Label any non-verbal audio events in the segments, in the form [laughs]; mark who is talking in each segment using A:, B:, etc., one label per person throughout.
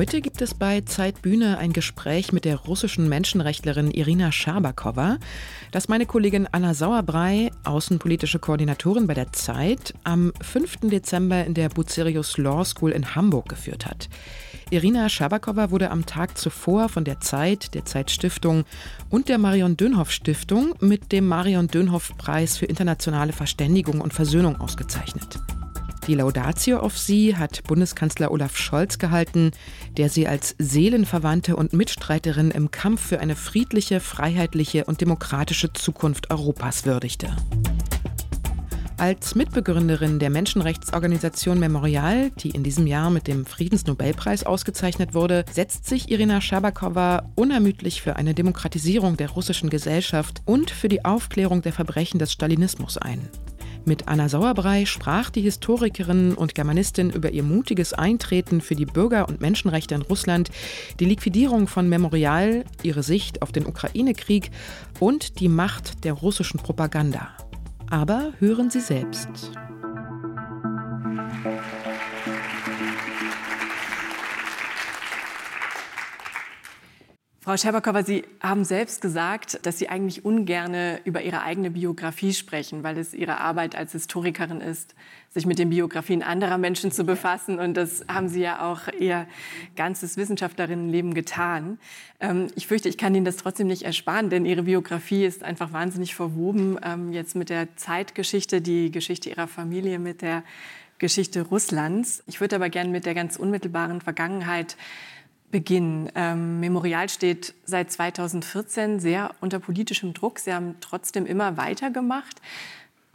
A: Heute gibt es bei Zeitbühne ein Gespräch mit der russischen Menschenrechtlerin Irina Schabakowa, das meine Kollegin Anna Sauerbrei, außenpolitische Koordinatorin bei der Zeit, am 5. Dezember in der Bucerius Law School in Hamburg geführt hat. Irina Schabakowa wurde am Tag zuvor von der Zeit, der Zeitstiftung und der Marion Dönhoff Stiftung mit dem Marion Dönhoff Preis für internationale Verständigung und Versöhnung ausgezeichnet. Die Laudatio auf sie hat Bundeskanzler Olaf Scholz gehalten, der sie als Seelenverwandte und Mitstreiterin im Kampf für eine friedliche, freiheitliche und demokratische Zukunft Europas würdigte. Als Mitbegründerin der Menschenrechtsorganisation Memorial, die in diesem Jahr mit dem Friedensnobelpreis ausgezeichnet wurde, setzt sich Irina Schabakowa unermüdlich für eine Demokratisierung der russischen Gesellschaft und für die Aufklärung der Verbrechen des Stalinismus ein. Mit Anna Sauerbrei sprach die Historikerin und Germanistin über ihr mutiges Eintreten für die Bürger- und Menschenrechte in Russland, die Liquidierung von Memorial, ihre Sicht auf den Ukraine-Krieg und die Macht der russischen Propaganda. Aber hören Sie selbst.
B: Frau Scherbakowa, Sie haben selbst gesagt, dass Sie eigentlich ungerne über Ihre eigene Biografie sprechen, weil es Ihre Arbeit als Historikerin ist, sich mit den Biografien anderer Menschen zu befassen. Und das haben Sie ja auch Ihr ganzes Wissenschaftlerinnenleben getan. Ähm, ich fürchte, ich kann Ihnen das trotzdem nicht ersparen, denn Ihre Biografie ist einfach wahnsinnig verwoben ähm, jetzt mit der Zeitgeschichte, die Geschichte Ihrer Familie, mit der Geschichte Russlands. Ich würde aber gerne mit der ganz unmittelbaren Vergangenheit Beginn. Ähm, Memorial steht seit 2014 sehr unter politischem Druck. Sie haben trotzdem immer weitergemacht.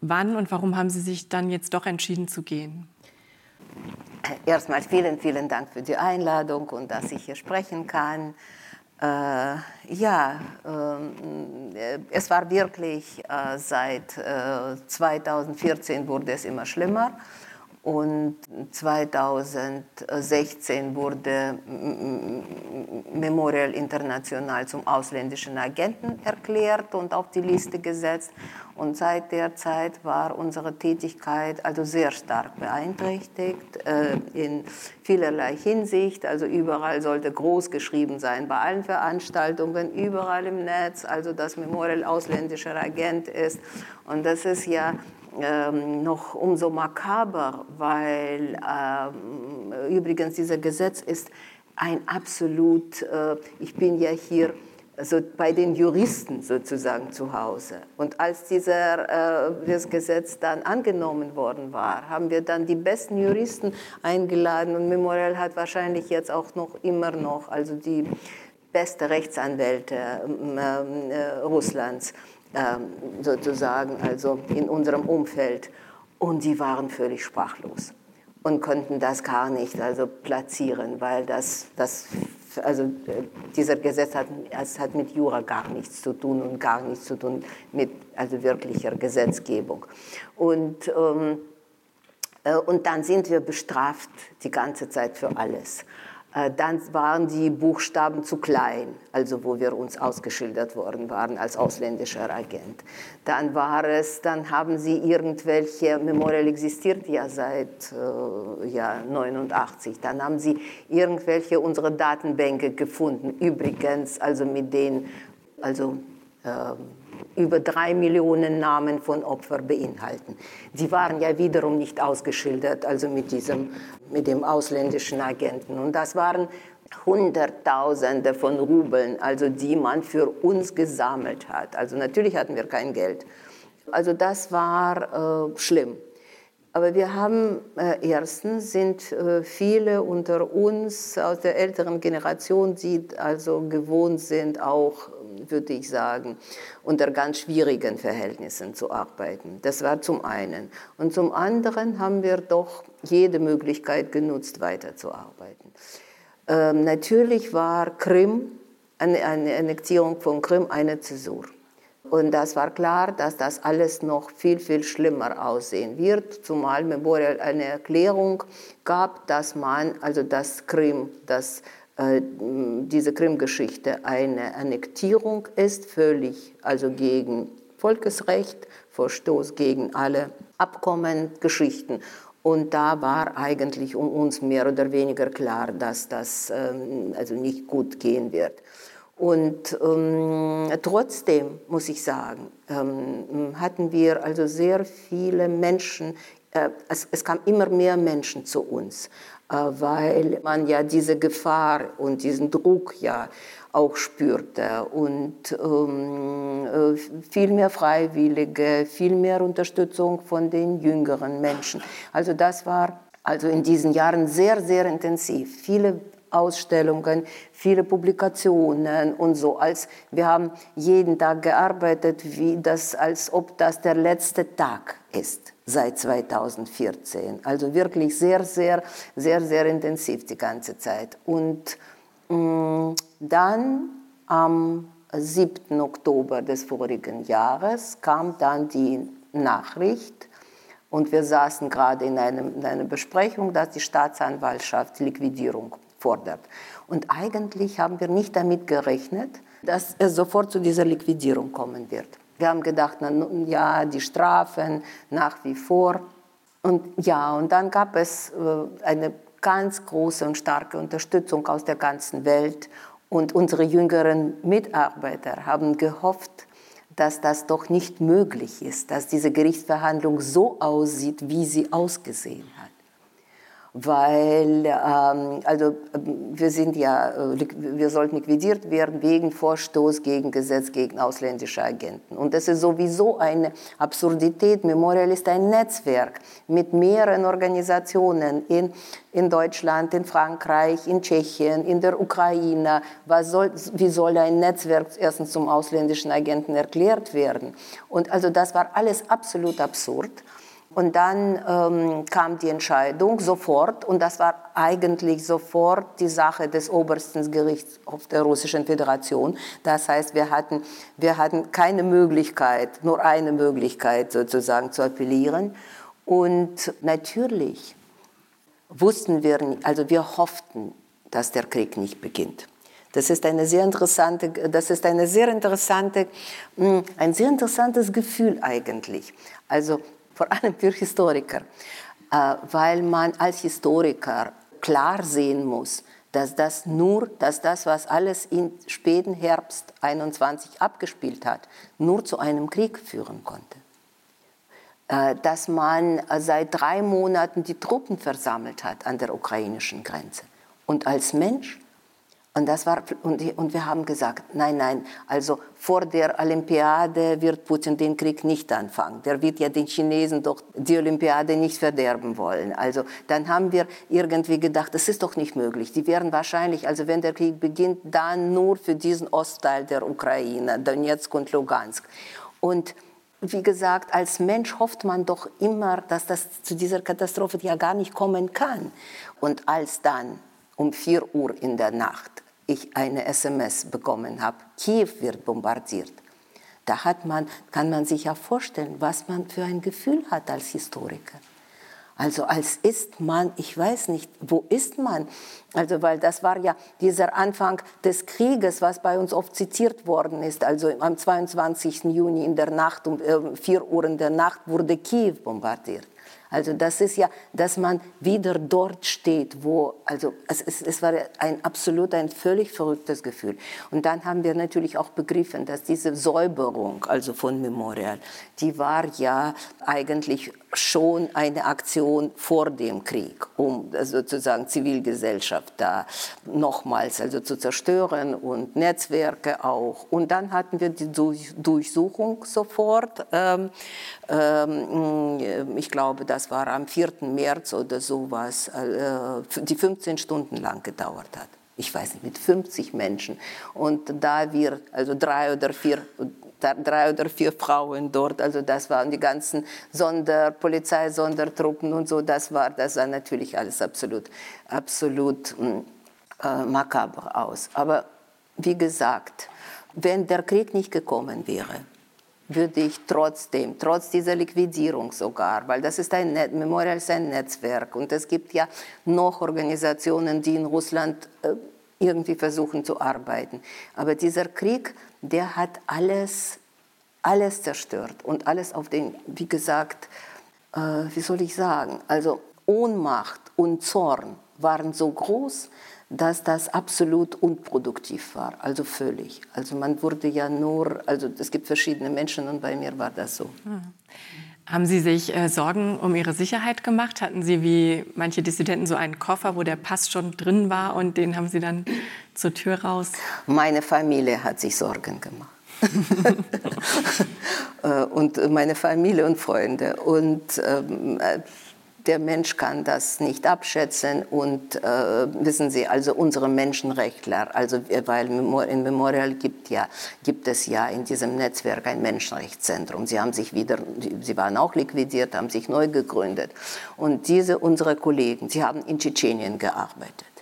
B: Wann und warum haben Sie sich dann jetzt doch entschieden zu gehen?
C: Erstmal vielen, vielen Dank für die Einladung und dass ich hier sprechen kann. Äh, ja, äh, es war wirklich äh, seit 2014 äh, wurde es immer schlimmer. Und 2016 wurde Memorial International zum ausländischen Agenten erklärt und auf die Liste gesetzt. Und seit der Zeit war unsere Tätigkeit also sehr stark beeinträchtigt äh, in vielerlei Hinsicht. Also überall sollte groß geschrieben sein, bei allen Veranstaltungen, überall im Netz, also dass Memorial ausländischer Agent ist. Und das ist ja ähm, noch umso makaber, weil ähm, übrigens dieser Gesetz ist ein absolut, äh, ich bin ja hier also bei den Juristen sozusagen zu Hause. Und als dieser, äh, das Gesetz dann angenommen worden war, haben wir dann die besten Juristen eingeladen und Memorial hat wahrscheinlich jetzt auch noch immer noch, also die beste Rechtsanwälte äh, äh, Russlands ähm, sozusagen, also in unserem Umfeld. Und die waren völlig sprachlos und konnten das gar nicht also platzieren, weil das, das also dieser Gesetz hat, es hat mit Jura gar nichts zu tun und gar nichts zu tun mit also wirklicher Gesetzgebung. Und, ähm, äh, und dann sind wir bestraft die ganze Zeit für alles. Äh, dann waren die Buchstaben zu klein, also wo wir uns ausgeschildert worden waren als ausländischer Agent. Dann war es, dann haben sie irgendwelche, Memorial existiert ja seit äh, ja, 89, dann haben sie irgendwelche unsere Datenbänke gefunden, übrigens also mit den, also äh, über drei Millionen Namen von Opfern beinhalten. Die waren ja wiederum nicht ausgeschildert, also mit, diesem, mit dem ausländischen Agenten. Und das waren Hunderttausende von Rubeln, also die man für uns gesammelt hat. Also natürlich hatten wir kein Geld. Also das war äh, schlimm. Aber wir haben äh, erstens sind äh, viele unter uns aus der älteren Generation, die also gewohnt sind, auch würde ich sagen, unter ganz schwierigen Verhältnissen zu arbeiten. Das war zum einen. Und zum anderen haben wir doch jede Möglichkeit genutzt, weiterzuarbeiten. Ähm, natürlich war Krim, eine, eine Annektierung von Krim, eine Zäsur. Und das war klar, dass das alles noch viel, viel schlimmer aussehen wird, zumal Memorial eine Erklärung gab, dass man, also das Krim, das diese Krim-Geschichte eine Annektierung ist, völlig also gegen Volksrecht, Verstoß gegen alle Abkommen, Geschichten. Und da war eigentlich um uns mehr oder weniger klar, dass das ähm, also nicht gut gehen wird. Und ähm, trotzdem muss ich sagen, ähm, hatten wir also sehr viele Menschen, äh, es, es kamen immer mehr Menschen zu uns, äh, weil man ja diese Gefahr und diesen Druck ja auch spürte und ähm, äh, viel mehr Freiwillige, viel mehr Unterstützung von den jüngeren Menschen. Also das war also in diesen Jahren sehr, sehr intensiv. Viele Ausstellungen, viele Publikationen und so. Als wir haben jeden Tag gearbeitet, wie das, als ob das der letzte Tag ist seit 2014. Also wirklich sehr, sehr, sehr, sehr intensiv die ganze Zeit. Und mh, mm, dann am 7. Oktober des vorigen Jahres kam dann die Nachricht, und wir saßen gerade in, einem, in einer Besprechung, dass die Staatsanwaltschaft Liquidierung fordert. Und eigentlich haben wir nicht damit gerechnet, dass es sofort zu dieser Liquidierung kommen wird. Wir haben gedacht, na, ja, die Strafen nach wie vor. Und ja, und dann gab es äh, eine ganz große und starke Unterstützung aus der ganzen Welt. Und unsere jüngeren Mitarbeiter haben gehofft, dass das doch nicht möglich ist, dass diese Gerichtsverhandlung so aussieht, wie sie ausgesehen hat weil ähm, also wir sind ja äh, wir sollten liquidiert werden wegen Vorstoß gegen Gesetz gegen ausländische Agenten und das ist sowieso eine Absurdität. Memorial ist ein Netzwerk mit mehreren Organisationen in in Deutschland, in Frankreich, in Tschechien, in der Ukraine. Was soll, wie soll ein Netzwerk erstens zum ausländischen Agenten erklärt werden? Und also das war alles absolut absurd. Und dann ähm, kam die Entscheidung sofort, und das war eigentlich sofort die Sache des obersten Gerichtshofs der Russischen Föderation. Das heißt, wir hatten, wir hatten keine Möglichkeit, nur eine Möglichkeit sozusagen zu appellieren. Und natürlich wussten wir, also wir hofften, dass der Krieg nicht beginnt. Das ist eine sehr interessante, das ist eine sehr interessante, hm, ein sehr interessantes Gefühl eigentlich. Also vor allem für Historiker, äh, weil man als Historiker klar sehen muss, dass das nur, dass das, was alles im späten Herbst 21 abgespielt hat, nur zu einem Krieg führen konnte. Äh, dass man seit drei Monaten die Truppen versammelt hat an der ukrainischen Grenze. Und als Mensch und, das war, und, und wir haben gesagt, nein, nein, also vor der Olympiade wird Putin den Krieg nicht anfangen. Der wird ja den Chinesen doch die Olympiade nicht verderben wollen. Also dann haben wir irgendwie gedacht, das ist doch nicht möglich. Die werden wahrscheinlich, also wenn der Krieg beginnt, dann nur für diesen Ostteil der Ukraine, Donetsk und Lugansk. Und wie gesagt, als Mensch hofft man doch immer, dass das zu dieser Katastrophe ja gar nicht kommen kann. Und als dann um 4 Uhr in der Nacht ich eine SMS bekommen habe, Kiew wird bombardiert. Da hat man, kann man sich ja vorstellen, was man für ein Gefühl hat als Historiker. Also als ist man, ich weiß nicht, wo ist man? Also weil das war ja dieser Anfang des Krieges, was bei uns oft zitiert worden ist. Also am 22. Juni in der Nacht, um äh, 4 Uhr in der Nacht wurde Kiew bombardiert. Also das ist ja, dass man wieder dort steht, wo, also es, es, es war ein absolut ein völlig verrücktes Gefühl. Und dann haben wir natürlich auch begriffen, dass diese Säuberung, also von Memorial, die war ja eigentlich schon eine Aktion vor dem Krieg, um sozusagen Zivilgesellschaft da nochmals also zu zerstören und Netzwerke auch. Und dann hatten wir die Durchsuchung sofort. Ähm, ich glaube, das war am 4. März oder sowas, äh, die 15 Stunden lang gedauert hat ich weiß nicht, mit 50 Menschen. Und da wir, also drei oder vier drei oder vier Frauen dort. Also das waren die ganzen Sonder, Polizei, Sondertruppen und so. Das war, das sah natürlich alles absolut, absolut hm, äh, makaber aus. Aber wie gesagt, wenn der Krieg nicht gekommen wäre, würde ich trotzdem, trotz dieser Liquidierung sogar, weil das ist ein Net Memorial ist ein Netzwerk und es gibt ja noch Organisationen, die in Russland äh, irgendwie versuchen zu arbeiten. Aber dieser Krieg der hat alles, alles zerstört und alles auf den, wie gesagt, äh, wie soll ich sagen, also Ohnmacht und Zorn waren so groß, dass das absolut unproduktiv war, also völlig. Also man wurde ja nur, also es gibt verschiedene Menschen und bei mir war das so.
B: Hm. Haben Sie sich äh, Sorgen um Ihre Sicherheit gemacht? Hatten Sie wie manche Dissidenten so einen Koffer, wo der Pass schon drin war und den haben Sie dann zur Tür raus?
C: Meine Familie hat sich Sorgen gemacht. [laughs] [laughs] Äh, und meine Familie und Freunde. Und ähm, äh, der Mensch kann das nicht abschätzen und äh, wissen Sie, also unsere Menschenrechtler, also weil in Memorial gibt, ja, gibt es ja in diesem Netzwerk ein Menschenrechtszentrum. Sie haben sich wieder, sie waren auch liquidiert, haben sich neu gegründet und diese unsere Kollegen, sie haben in Tschetschenien gearbeitet.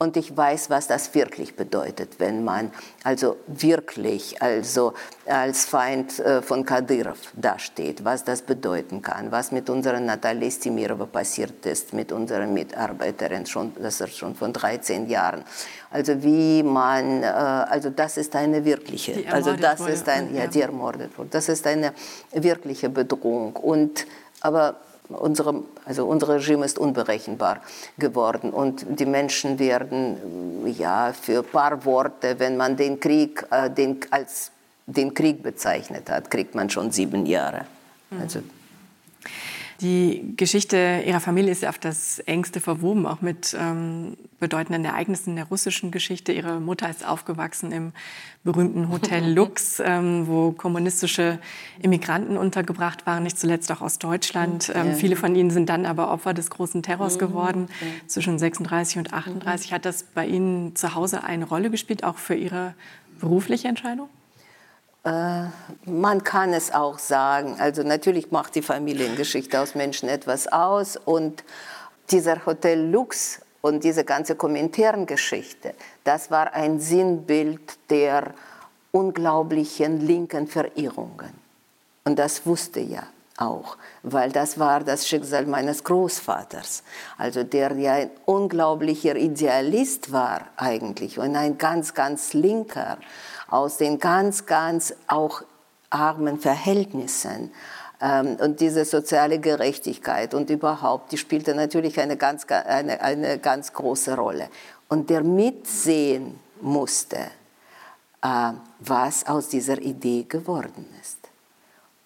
C: Und ich weiß, was das wirklich bedeutet, wenn man also wirklich also als Feind äh, von Kadyrov dasteht, was das bedeuten kann, was mit unserer Natalie Stimirova passiert ist, mit unserer Mitarbeiterin, schon, das ist schon von 13 Jahren. Also wie man, äh, also das ist eine wirkliche, also das ist ein, ja, die ermordet wurde. Das ist eine wirkliche Bedrohung. Und aber Unsere, also unser Regime ist unberechenbar geworden und die Menschen werden ja für ein paar Worte, wenn man den Krieg äh, den, als den Krieg bezeichnet hat, kriegt man schon sieben Jahre.
B: Also die Geschichte Ihrer Familie ist ja auf das engste verwoben, auch mit ähm, bedeutenden Ereignissen der russischen Geschichte. Ihre Mutter ist aufgewachsen im berühmten Hotel [laughs] Lux, ähm, wo kommunistische Immigranten untergebracht waren, nicht zuletzt auch aus Deutschland. Ähm, viele von ihnen sind dann aber Opfer des großen Terrors mhm. geworden zwischen 36 und 38. Hat das bei Ihnen zu Hause eine Rolle gespielt, auch für Ihre berufliche Entscheidung?
C: Äh, man kann es auch sagen. Also natürlich macht die Familiengeschichte aus Menschen etwas aus und dieser Hotel Lux und diese ganze Kommentargeschichte, das war ein Sinnbild der unglaublichen linken Verirrungen. Und das wusste ja auch, weil das war das Schicksal meines Großvaters, also der ja ein unglaublicher Idealist war eigentlich und ein ganz, ganz linker aus den ganz, ganz auch armen Verhältnissen. Ähm, und diese soziale Gerechtigkeit und überhaupt, die spielte natürlich eine ganz, eine, eine ganz große Rolle. Und der mitsehen musste, äh, was aus dieser Idee geworden ist.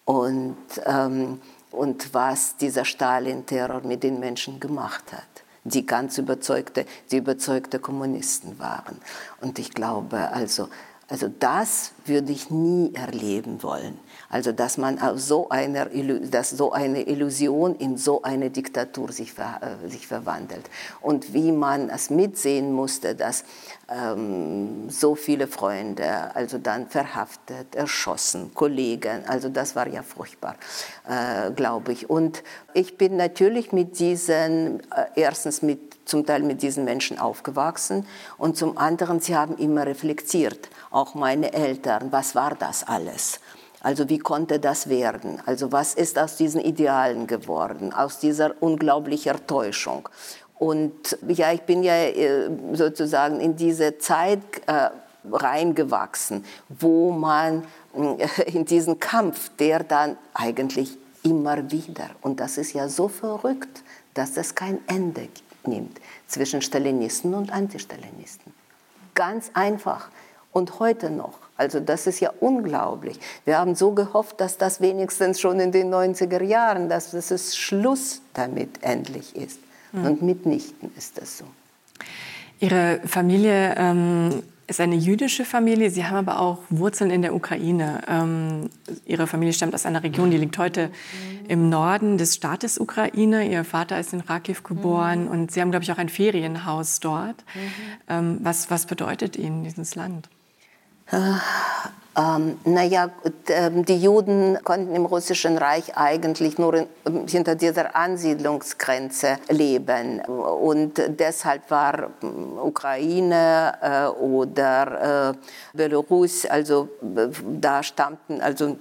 C: Und, ähm, und was dieser Stalin-Terror mit den Menschen gemacht hat die ganz überzeugte, die überzeugte Kommunisten waren. Und ich glaube, also also das würde ich nie erleben wollen. Also dass man aus so einer, dass so eine Illusion in so eine Diktatur sich, ver, äh, sich verwandelt. Und wie man es mitsehen musste, dass ähm, so viele Freunde, also dann verhaftet, erschossen, Kollegen, also das war ja furchtbar, äh, glaube ich. Und ich bin natürlich mit diesen, äh, erstens mit, zum Teil mit diesen Menschen aufgewachsen und zum anderen, sie haben immer reflektiert auch meine Eltern, was war das alles? Also wie konnte das werden? Also was ist aus diesen Idealen geworden, aus dieser unglaublichen Täuschung? Und ja, ich bin ja äh, sozusagen in diese Zeit äh, reingewachsen, wo man äh, in diesen Kampf, der dann eigentlich immer wieder, und das ist ja so verrückt, dass es kein Ende nimmt zwischen Stalinisten und Antistalinisten. Ganz einfach. Und heute noch. Also das ist ja unglaublich. Wir haben so gehofft, dass das wenigstens schon in den 90er Jahren, dass es Schluss damit endlich ist. Mhm. Und mitnichten ist das so.
B: Ihre Familie ähm, ist eine jüdische Familie. Sie haben aber auch Wurzeln in der Ukraine. Ähm, ihre Familie stammt aus einer Region, die liegt heute im Norden des Staates Ukraine. Ihr Vater ist in Rakiv geboren mhm. und Sie haben, glaube ich, auch ein Ferienhaus dort. Mhm. Ähm, was, was bedeutet Ihnen dieses Land?
C: Äh, ähm, naja, ähm, die Juden konnten im Russischen Reich eigentlich nur in, ähm, hinter dieser Ansiedlungsgrenze leben. Und deshalb war ähm, Ukraine äh, oder äh, Belarus, also da stammten also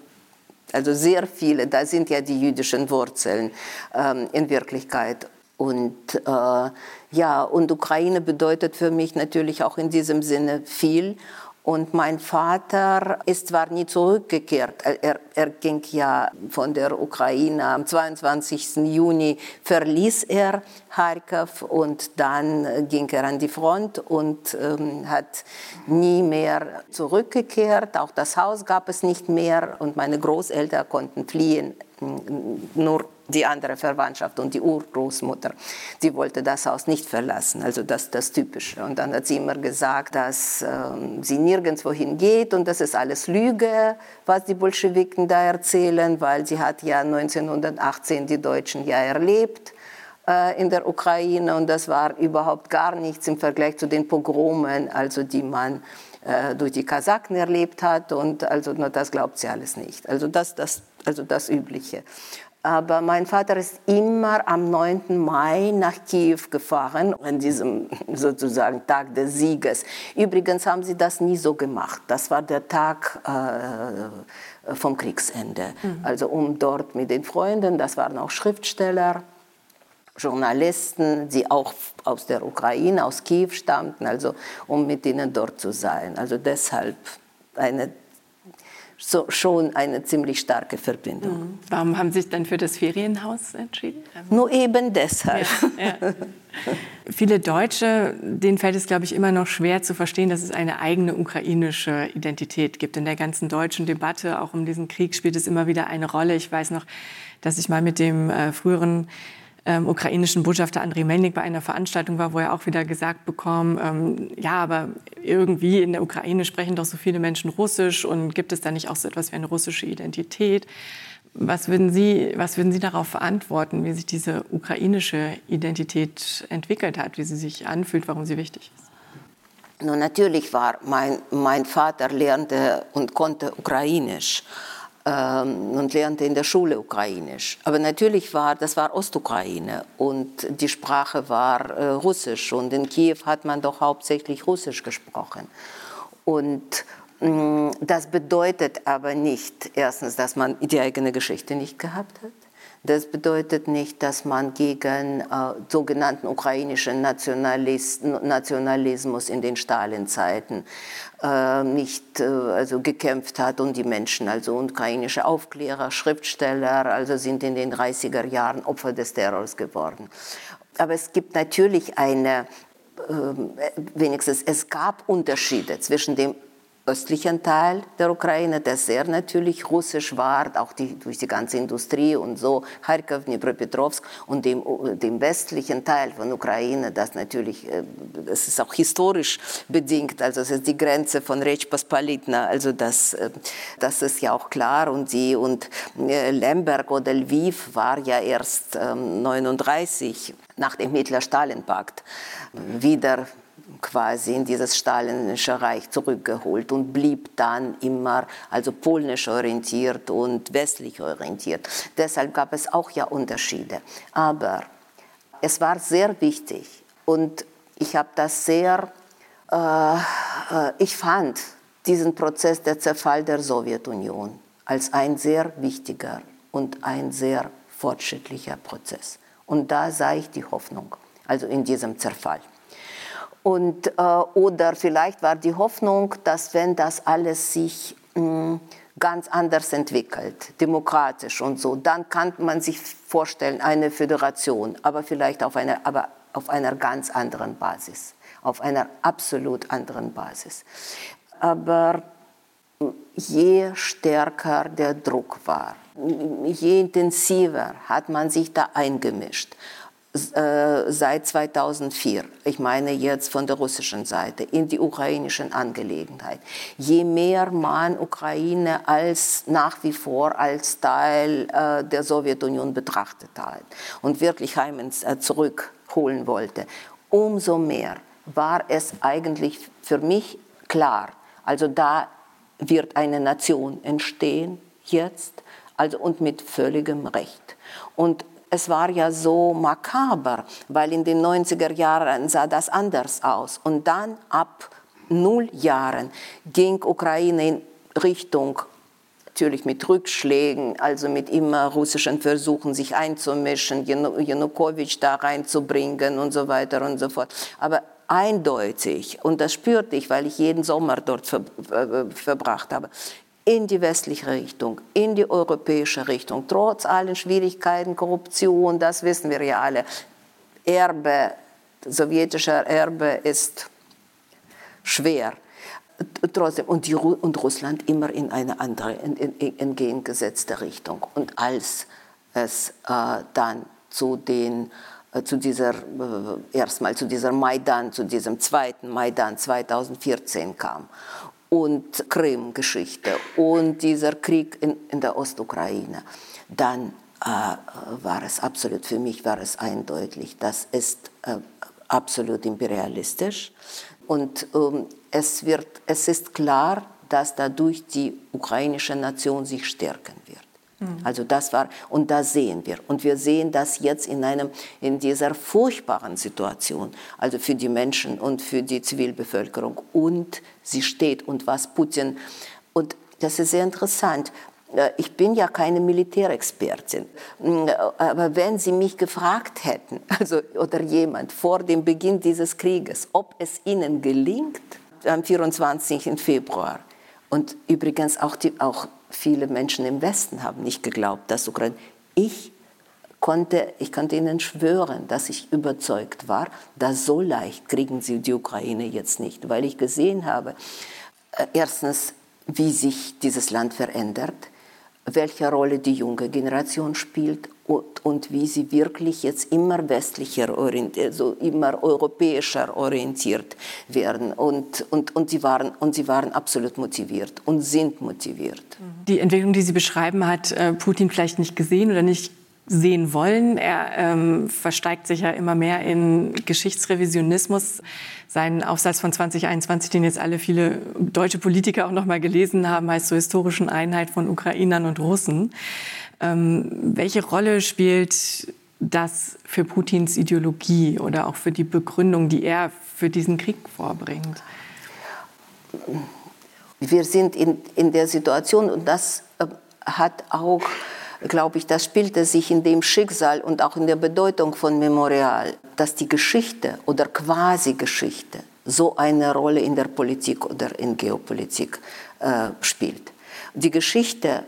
C: also sehr viele, da sind ja die jüdischen Wurzeln ähm, in Wirklichkeit. Und äh, ja, und Ukraine bedeutet für mich natürlich auch in diesem Sinne viel. Und mein Vater ist zwar nie zurückgekehrt, er, er ging ja von der Ukraine am 22. Juni, verließ er Kharkov und dann ging er an die Front und ähm, hat nie mehr zurückgekehrt. Auch das Haus gab es nicht mehr und meine Großeltern konnten fliehen. Nur die andere Verwandtschaft und die Urgroßmutter, die wollte das Haus nicht verlassen. Also das das Typische. Und dann hat sie immer gesagt, dass ähm, sie nirgendwo hingeht und das ist alles Lüge, was die Bolschewiken da erzählen, weil sie hat ja 1918 die Deutschen ja erlebt äh, in der Ukraine und das war überhaupt gar nichts im Vergleich zu den Pogromen, also die man äh, durch die Kasaken erlebt hat und also das glaubt sie alles nicht. Also das, das, also das Übliche. Aber mein Vater ist immer am 9. Mai nach Kiew gefahren, an diesem [laughs] sozusagen Tag des Sieges. Übrigens haben sie das nie so gemacht. Das war der Tag äh, vom Kriegsende. Mhm. Also um dort mit den Freunden, das waren auch Schriftsteller, Journalisten, die auch aus der Ukraine, aus Kiew stammten, also um mit ihnen dort zu sein. Also deshalb eine so schon eine ziemlich starke Verbindung. Mhm.
B: Warum haben Sie sich dann für das Ferienhaus entschieden?
C: Nur eben deshalb.
B: Ja, ja. [laughs] Viele Deutsche, denen fällt es, glaube ich, immer noch schwer zu verstehen, dass es eine eigene ukrainische Identität gibt. In der ganzen deutschen Debatte, auch um diesen Krieg, spielt es immer wieder eine Rolle. Ich weiß noch, dass ich mal mit dem äh, früheren ähm, ukrainischen Botschafter Andrei Melnik bei einer Veranstaltung war, wo er auch wieder gesagt bekommen, ähm, ja, aber irgendwie in der Ukraine sprechen doch so viele Menschen Russisch und gibt es da nicht auch so etwas wie eine russische Identität? Was würden Sie, was würden Sie darauf antworten, wie sich diese ukrainische Identität entwickelt hat, wie sie sich anfühlt, warum sie wichtig ist?
C: Nun, natürlich war mein, mein Vater lernte und konnte Ukrainisch und lernte in der Schule Ukrainisch. Aber natürlich war, das war Ostukraine und die Sprache war äh, Russisch und in Kiew hat man doch hauptsächlich Russisch gesprochen. Und mm, das bedeutet aber nicht erstens, dass man die eigene Geschichte nicht gehabt hat. Das bedeutet nicht, dass man gegen äh, sogenannten ukrainischen Nationalismus in den Stalinzeiten äh, nicht äh, also gekämpft hat und die Menschen, also ukrainische Aufklärer, Schriftsteller, also sind in den 30er Jahren Opfer des Terrors geworden. Aber es gibt natürlich eine, äh, wenigstens es gab Unterschiede zwischen dem östlichen Teil der Ukraine, der sehr natürlich russisch war, auch die, durch die ganze Industrie und so, Kharkov, Dnipropetrovsk und dem, dem westlichen Teil von Ukraine, das natürlich, äh, das ist auch historisch bedingt, also es ist die Grenze von Rech Pospolitna, also das, äh, das ist ja auch klar. Und die, und äh, Lemberg oder Lviv war ja erst 39 ähm, nach dem Hitler-Stalin-Pakt wieder quasi in dieses stalinische Reich zurückgeholt und blieb dann immer also polnisch orientiert und westlich orientiert. Deshalb gab es auch ja Unterschiede. Aber es war sehr wichtig und ich habe das sehr, äh, äh, ich fand diesen Prozess der Zerfall der Sowjetunion als ein sehr wichtiger und ein sehr fortschrittlicher Prozess. Und da sah ich die Hoffnung, also in diesem Zerfall. Und, äh, oder vielleicht war die Hoffnung, dass wenn das alles sich mh, hm, ganz anders entwickelt, demokratisch und so, dann kann man sich vorstellen, eine Föderation, aber vielleicht auf einer, aber auf einer ganz anderen Basis, auf einer absolut anderen Basis. Aber je stärker der Druck war, je intensiver hat man sich da eingemischt äh, seit 2004, ich meine jetzt von der russischen Seite, in die ukrainischen Angelegenheiten. Je mehr man Ukraine als nach wie vor als Teil äh, der Sowjetunion betrachtet hat und wirklich heim äh, zurückholen wollte, umso mehr war es eigentlich für mich klar, also da wird eine Nation entstehen jetzt, also und mit völligem Recht. Und es war ja so makaber, weil in den 90er Jahren sah das anders aus. Und dann ab null Jahren ging Ukraine in Richtung natürlich mit Rückschlägen, also mit immer russischen Versuchen, sich einzumischen, Janukowitsch da reinzubringen und so weiter und so fort. Aber eindeutig, und das spürte ich, weil ich jeden Sommer dort ver, ver, verbracht habe, in die westliche Richtung, in die europäische Richtung, trotz allen Schwierigkeiten, Korruption, das wissen wir ja alle. Erbe, sowjetischer Erbe ist schwer. Trotzdem, und, die, und Russland immer in eine andere, in, in, entgegengesetzte Richtung. Und als es äh, dann zu den äh, zu dieser, äh, erstmal zu dieser Maidan, zu diesem zweiten Maidan 2014 kam und Krim-Geschichte und dieser Krieg in, in der Ostukraine, dann äh, war es absolut, für mich war es eindeutig, das ist äh, absolut imperialistisch und ähm, es, wird, es ist klar, dass dadurch die ukrainische Nation sich stärken wird. Mhm. Also das war, und das sehen wir. Und wir sehen das jetzt in, einem, in dieser furchtbaren Situation, also für die Menschen und für die Zivilbevölkerung. Und sie steht und was Putin, und das ist sehr interessant, äh, ich bin ja keine Militärexpertin, mm, aber wenn Sie mich gefragt hätten, [laughs] also oder jemand vor dem Beginn dieses Krieges, ob es Ihnen gelingt, am 24. Februar, und übrigens auch, die, auch viele Menschen im Westen haben nicht geglaubt, dass Ukraine. Ich konnte, ich konnte Ihnen schwören, dass ich überzeugt war, dass so leicht kriegen Sie die Ukraine jetzt nicht, weil ich gesehen habe, äh, erstens, wie sich dieses Land verändert, welche Rolle die junge Generation spielt und, und wie sie wirklich jetzt immer westlicher also immer europäischer orientiert werden. Und, und, und, sie waren, und sie waren absolut motiviert und sind motiviert.
B: Die Entwicklung, die Sie beschreiben, hat äh, Putin vielleicht nicht gesehen oder nicht sehen wollen. Er ähm, versteigt sich ja immer mehr in Geschichtsrevisionismus. Sein Aufsatz von 2021, den jetzt alle viele deutsche Politiker auch noch mal gelesen haben, heißt zur historischen Einheit von Ukrainern und Russen. Ähm, welche Rolle spielt das für Putins Ideologie oder auch für die Begründung, die er für diesen Krieg vorbringt?
C: Wir sind in, in der Situation, und das äh, hat auch, glaube ich, das spielte sich in dem Schicksal und auch in der Bedeutung von Memorial, dass die Geschichte oder Quasi-Geschichte so eine Rolle in der Politik oder in Geopolitik äh, spielt. Die Geschichte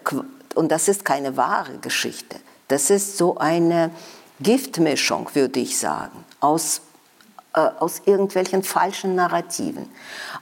C: und das ist keine wahre Geschichte. Das ist so eine Giftmischung, würde ich sagen, aus, äh, aus irgendwelchen falschen Narrativen,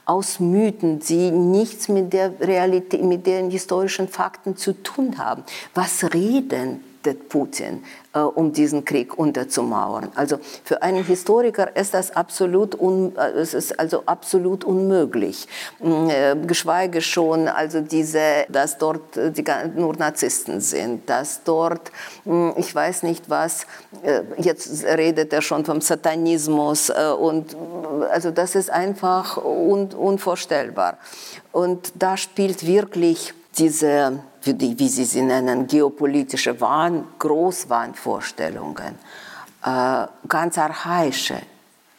C: aus Mythen, die nichts mit der Realität, mit den historischen Fakten zu tun haben. Was reden Putin, um diesen Krieg unterzumauern. Also für einen Historiker ist das absolut, un, äh, es ist also absolut unmöglich. Mm, äh, geschweige schon, also diese, dass dort äh, die, nur Narzissten sind, dass dort, mm, ich weiß nicht was, äh, jetzt redet er schon vom Satanismus äh, und also das ist einfach un, unvorstellbar. Und da spielt wirklich diese die, wie Sie sie nennen, geopolitische Wahn, Großwahnvorstellungen, äh, ganz archaische,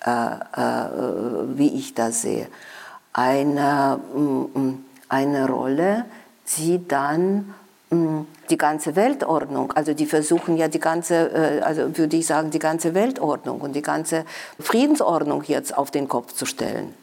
C: äh, äh, wie ich das sehe, eine, mm, mm, eine Rolle, die dann mm, die ganze Weltordnung, also die versuchen ja die ganze, äh, also würde ich sagen, die ganze Weltordnung und die ganze Friedensordnung jetzt auf den Kopf zu stellen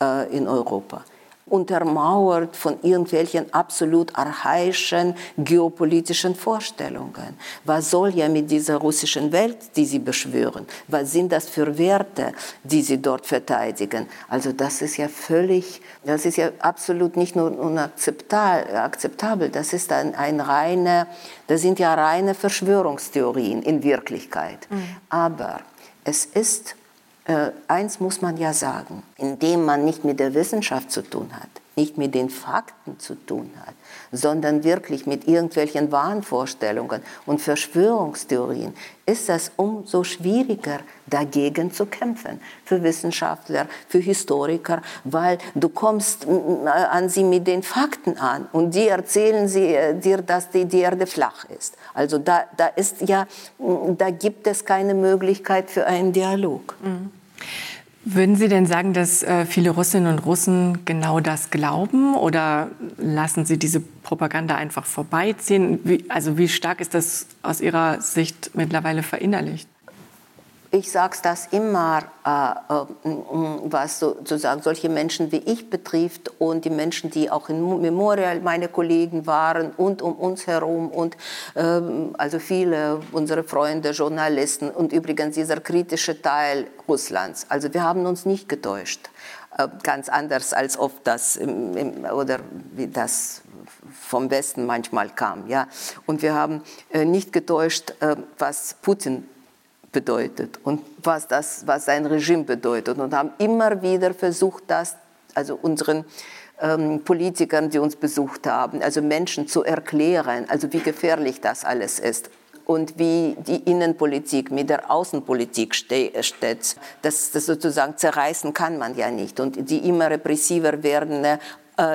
C: äh, in Europa untermauert von irgendwelchen absolut archaischen geopolitischen Vorstellungen. Was soll ja mit dieser russischen Welt, die sie beschwören? Was sind das für Werte, die sie dort verteidigen? Also das ist ja völlig, das ist ja absolut nicht nur unakzeptabel, das ist ein, ein reine, das sind ja reine Verschwörungstheorien in Wirklichkeit. Mhm. Aber es ist äh, eins muss man ja sagen, indem man nicht mit der Wissenschaft zu tun hat, nicht mit den Fakten zu tun hat, sondern wirklich mit irgendwelchen Wahnvorstellungen und Verschwörungstheorien, ist es umso schwieriger, dagegen zu kämpfen. Für Wissenschaftler, für Historiker, weil du kommst an sie mit den Fakten an und die erzählen sie, äh, dir, dass die, die Erde flach ist. Also da, da, ist ja, da gibt es keine Möglichkeit für einen Dialog. Mhm.
B: Würden Sie denn sagen, dass äh, viele Russinnen und Russen genau das glauben oder lassen Sie diese Propaganda einfach vorbeiziehen? Wie, also wie stark ist das aus Ihrer Sicht mittlerweile verinnerlicht?
C: Ich sage das immer, äh, äh, was sozusagen solche Menschen wie ich betrifft und die Menschen, die auch in Memorial meine Kollegen waren und um uns herum und äh, also viele unserer Freunde, Journalisten und übrigens dieser kritische Teil Russlands. Also wir haben uns nicht getäuscht, äh, ganz anders als oft das oder wie das vom Westen manchmal kam. Ja? Und wir haben nicht getäuscht, was Putin bedeutet und was, das, was sein Regime bedeutet und haben immer wieder versucht, das, also unseren ähm, Politikern, die uns besucht haben, also Menschen zu erklären, also wie gefährlich das alles ist und wie die Innenpolitik mit der Außenpolitik steht. Das, das sozusagen zerreißen kann man ja nicht. Und die immer repressiver werdende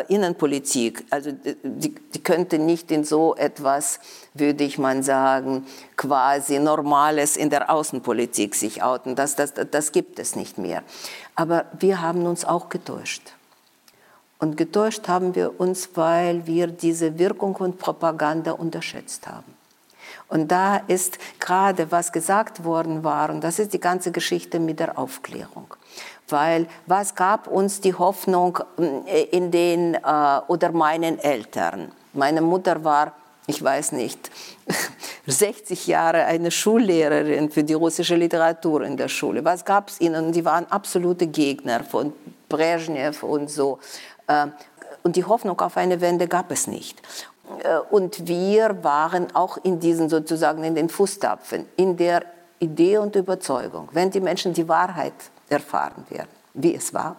C: Innenpolitik, also die, die könnte nicht in so etwas, würde ich mal sagen, quasi Normales in der Außenpolitik sich outen. Das, das, das gibt es nicht mehr. Aber wir haben uns auch getäuscht. Und getäuscht haben wir uns, weil wir diese Wirkung von Propaganda unterschätzt haben. Und da ist gerade, was gesagt worden war, und das ist die ganze Geschichte mit der Aufklärung. Weil was gab uns die Hoffnung äh, in den äh, oder meinen Eltern? Meine Mutter war, ich weiß nicht, [laughs] 60 Jahre eine Schullehrerin für die russische Literatur in der Schule. Was gab es ihnen? Die waren absolute Gegner von Brezhnev und so. Äh, und die Hoffnung auf eine Wende gab es nicht. Äh, und wir waren auch in diesen sozusagen in den Fußtapfen, in der Idee und Überzeugung, wenn die Menschen die Wahrheit erfahren werden, wie es war,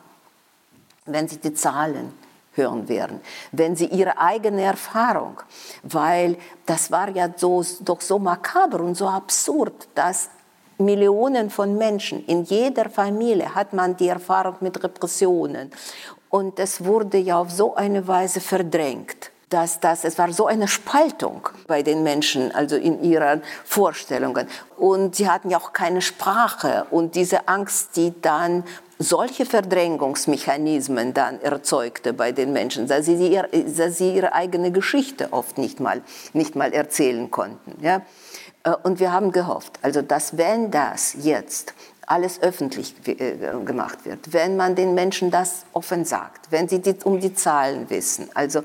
C: wenn sie die Zahlen hören werden, wenn sie ihre eigene Erfahrung, weil das war ja so, doch so makaber und so absurd, dass Millionen von Menschen in jeder Familie hat man die Erfahrung mit Repressionen. Und es wurde ja auf so eine Weise verdrängt dass das, es war so eine Spaltung bei den Menschen, also in ihren Vorstellungen. Und sie hatten ja auch keine Sprache und diese Angst, die dann solche Verdrängungsmechanismen dann erzeugte bei den Menschen, dass sie, dass sie ihre eigene Geschichte oft nicht mal, nicht mal erzählen konnten. Ja? Äh, und wir haben gehofft, also dass wenn das jetzt alles öffentlich äh, gemacht wird, wenn man den Menschen das offen sagt, wenn sie um die Zahlen wissen, also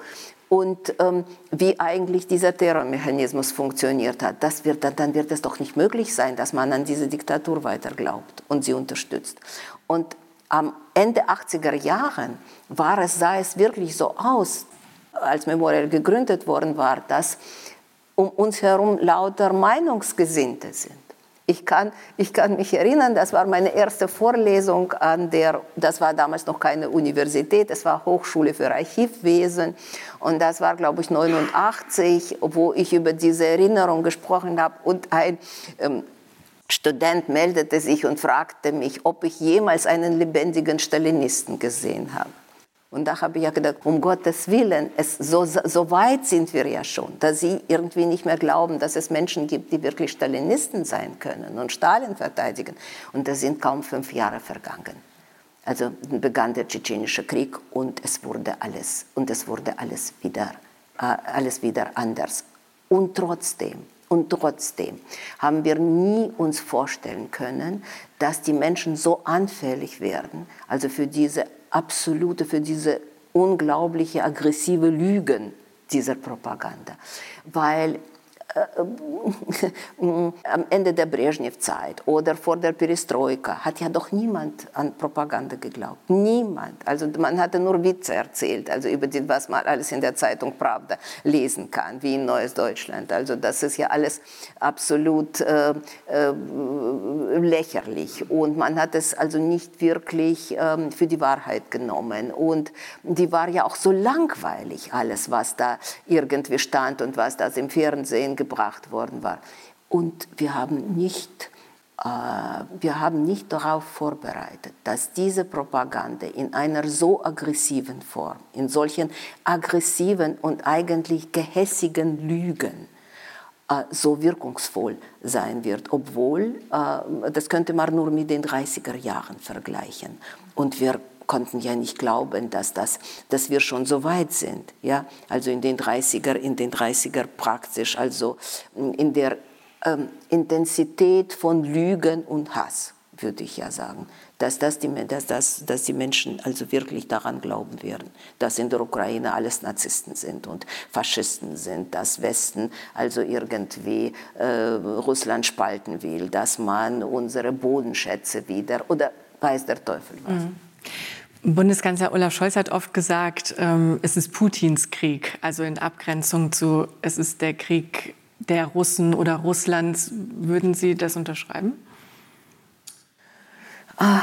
C: und ähm, wie eigentlich dieser Terrormechanismus funktioniert hat. Das wird, dann wird es doch nicht möglich sein, dass man an diese Diktatur weiter glaubt und sie unterstützt. Und am Ende 80er Jahren war es, sah es wirklich so aus, als Memorial gegründet worden war, dass um uns herum lauter Meinungsgesinnte sind. Ich kann, ich kann mich erinnern, das war meine erste Vorlesung an der, das war damals noch keine Universität, es war Hochschule für Archivwesen und das war, glaube ich, 89, wo ich über diese Erinnerung gesprochen habe und ein ähm, Student meldete sich und fragte mich, ob ich jemals einen lebendigen Stalinisten gesehen habe. Und da habe ich ja gedacht, um Gottes Willen, es, so, so weit sind wir ja schon, dass sie irgendwie nicht mehr glauben, dass es Menschen gibt, die wirklich Stalinisten sein können und Stalin verteidigen. Und da sind kaum fünf Jahre vergangen. Also begann der tschetschenische Krieg und es wurde alles, und es wurde alles wieder, alles wieder anders. Und trotzdem, und trotzdem haben wir nie uns vorstellen können, dass die Menschen so anfällig werden, also für diese absolute, für diese unglaubliche aggressive Lügen dieser Propaganda. Weil [laughs] am Ende der Brezhnev-Zeit oder vor der Perestroika hat ja doch niemand an Propaganda geglaubt. Niemand. Also man hatte nur Witze erzählt, also über die, was man alles in der Zeitung Pravda lesen kann, wie in Neues Deutschland. Also das ist ja alles absolut äh, äh, lächerlich und man hat es also nicht wirklich äh, für die Wahrheit genommen und die war ja auch so langweilig alles, was da irgendwie stand und was das im Fernsehen gebracht worden war. Und wir haben nicht, äh, wir haben nicht darauf vorbereitet, dass diese Propaganda in einer so aggressiven Form, in solchen aggressiven und eigentlich gehässigen Lügen, äh, so wirkungsvoll sein wird, obwohl äh, das könnte man nur mit den 30er Jahren vergleichen. Und wir konnten ja nicht glauben, dass, das, dass wir schon so weit sind. Ja? Also in den 30er, in den 30er praktisch, also in der ähm, Intensität von Lügen und Hass, würde ich ja sagen. Dass, das die, dass, das, dass die Menschen also wirklich daran glauben werden, dass in der Ukraine alles Narzissten sind und Faschisten sind, dass Westen also irgendwie äh, Russland spalten will, dass man unsere Bodenschätze wieder oder weiß der Teufel was. Mhm.
B: Bundeskanzler Olaf Scholz hat oft gesagt, ähm, es ist Putins Krieg, also in Abgrenzung zu, es ist der Krieg der Russen oder Russlands. Würden Sie das unterschreiben?
C: Ah,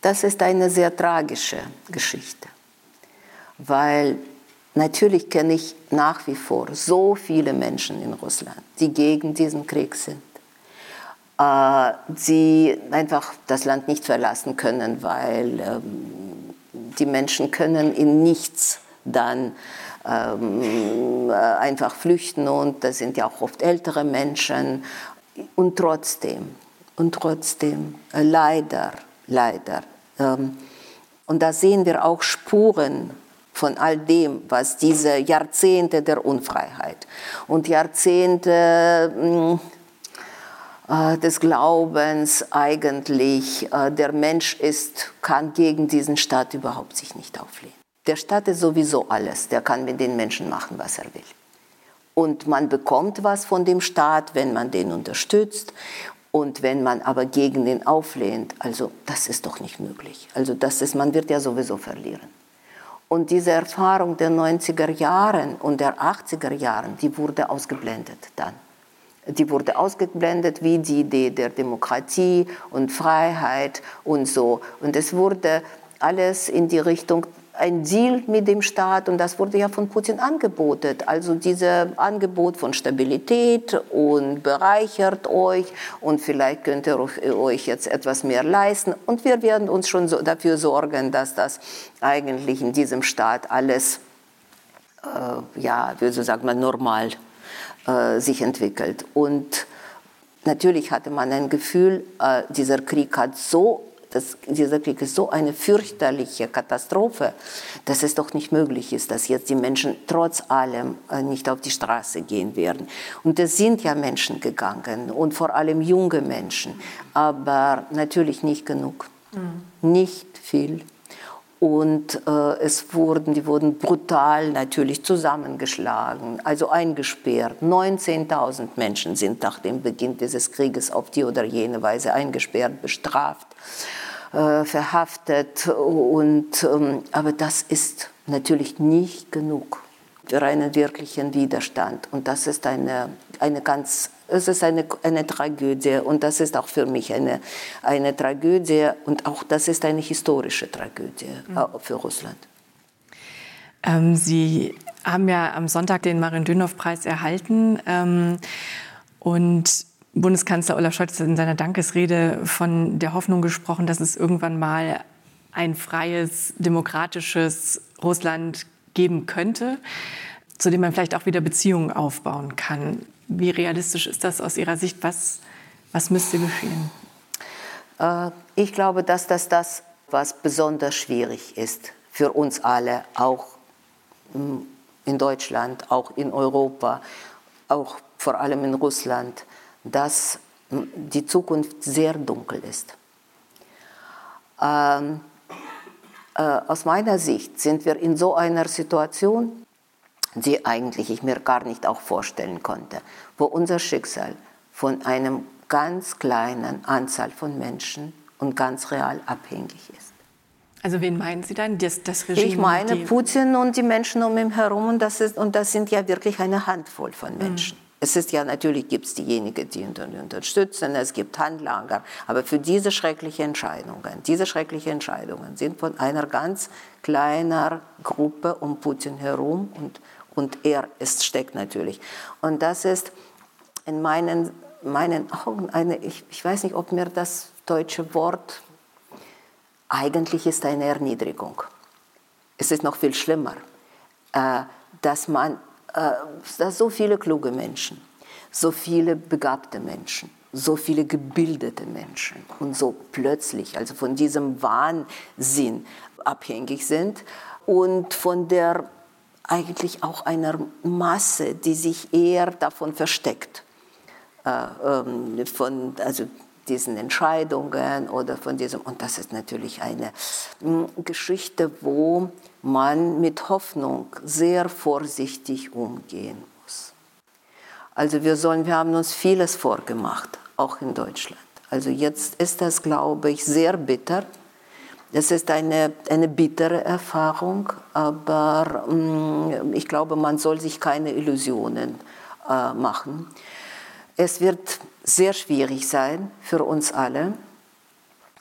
C: das ist eine sehr tragische Geschichte, weil natürlich kenne ich nach wie vor so viele Menschen in Russland, die gegen diesen Krieg sind äh, die einfach das Land nicht verlassen können, weil ähm, die Menschen können in nichts dann ähm, äh, einfach flüchten und das sind ja auch oft ältere Menschen. Und trotzdem und trotzdem äh, leider leider ähm, und da sehen wir auch Spuren von all dem, was diese Jahrzehnte der Unfreiheit und Jahrzehnte hm, des Glaubens eigentlich, äh, der Mensch ist, kann gegen diesen Staat überhaupt sich nicht auflehnen. Der Staat ist sowieso alles, der kann mit den Menschen machen, was er will. Und man bekommt was von dem Staat, wenn man den unterstützt. Und wenn man aber gegen den auflehnt, also das ist doch nicht möglich. Also das ist, man wird ja sowieso verlieren. Und diese Erfahrung der 90er Jahren und der 80er Jahren, die wurde ausgeblendet dann die wurde ausgeblendet wie die Idee der Demokratie und Freiheit und so. Und es wurde alles in die Richtung ein Deal mit dem Staat und das wurde ja von Putin angeboten. Also dieses Angebot von Stabilität und bereichert euch und vielleicht könnt ihr euch jetzt etwas mehr leisten und wir werden uns schon so dafür sorgen, dass das eigentlich in diesem Staat alles, äh, ja, wie so sagt man, normal äh, sich entwickelt. Und natürlich hatte man ein Gefühl, äh, dieser Krieg hat so das, dieser Krieg ist so eine fürchterliche Katastrophe, dass es doch nicht möglich ist, dass jetzt die Menschen trotz allem äh, nicht auf die Straße gehen werden. Und es sind ja Menschen gegangen und vor allem junge Menschen, aber natürlich nicht genug, mhm. nicht viel und äh, es wurden, die wurden brutal natürlich zusammengeschlagen, also eingesperrt. 19.000 Menschen sind nach dem Beginn dieses Krieges auf die oder jene Weise eingesperrt, bestraft, äh, verhaftet. Und, ähm, aber das ist natürlich nicht genug für einen wirklichen Widerstand. Und das ist eine, eine ganz es ist eine, eine Tragödie und das ist auch für mich eine, eine Tragödie und auch das ist eine historische Tragödie mhm. für Russland.
B: Ähm, Sie haben ja am Sonntag den Marin-Dönhoff-Preis erhalten ähm, und Bundeskanzler Olaf Scholz hat in seiner Dankesrede von der Hoffnung gesprochen, dass es irgendwann mal ein freies, demokratisches Russland geben könnte, zu dem man vielleicht auch wieder Beziehungen aufbauen kann. Wie realistisch ist das aus Ihrer Sicht? Was, was müsste geschehen?
C: Äh, ich glaube, dass das das, was besonders schwierig ist für uns alle, auch hm, in Deutschland, auch in Europa, auch vor allem in Russland, dass hm, die Zukunft sehr dunkel ist. Äh, aus meiner Sicht sind wir in so einer Situation, die eigentlich ich mir gar nicht auch vorstellen konnte, wo unser Schicksal von einem ganz kleinen Anzahl von Menschen und ganz real abhängig ist.
B: Also wen meinen Sie dann? Das, das Regime?
C: Ich meine Putin und die Menschen um ihn herum und das, ist, und das sind ja wirklich eine Handvoll von mhm. Menschen. Mhm. Es ist ja natürlich gibt es diejenigen, die ihn unterstützen, es gibt Handlanger, aber für diese schrecklichen Entscheidungen, diese schrecklichen Entscheidungen sind von einer ganz kleinen Gruppe um Putin herum und und er ist steckt natürlich. Und das ist in meinen, meinen Augen eine, ich, ich weiß nicht, ob mir das deutsche Wort, eigentlich ist eine Erniedrigung. Es ist noch viel schlimmer, äh, dass man, äh, so viele kluge Menschen, so viele begabte Menschen, so viele gebildete Menschen und so plötzlich, also von diesem Wahnsinn abhängig sind und von der eigentlich auch einer Masse, die sich eher davon versteckt, äh, ähm, von, also diesen Entscheidungen oder von diesem, und das ist natürlich eine hm, Geschichte, wo man mit Hoffnung sehr vorsichtig umgehen muss. Also wir sollen, wir haben uns vieles vorgemacht, auch in Deutschland. Also jetzt ist das, glaube ich, sehr bitter. Es ist eine, eine bittere Erfahrung, aber hm, ich glaube, man soll sich keine Illusionen äh, machen. Es wird sehr schwierig sein für uns alle,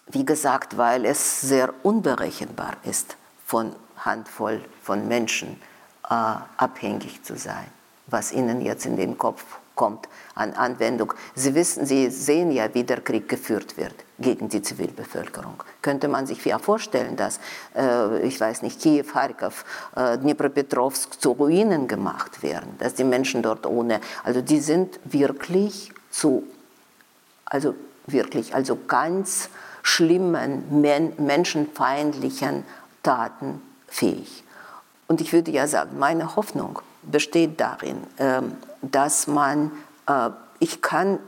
C: wie gesagt, weil es sehr unberechenbar ist, von Handvoll von Menschen äh, abhängig zu sein, was ihnen jetzt in den Kopf kommt an Anwendung. Sie wissen, Sie sehen ja, wie der Krieg geführt wird gegen die Zivilbevölkerung. Könnte man sich ja vorstellen, dass, äh, ich weiß nicht, Kiew, Kharkov, äh, Dnipropetrovsk zu Ruinen gemacht werden, dass die Menschen dort ohne, also die sind wirklich zu, also wirklich, also ganz schlimmen, men menschenfeindlichen Taten fähig. Und ich würde ja sagen, meine Hoffnung besteht darin, äh, dass man, äh, ich kann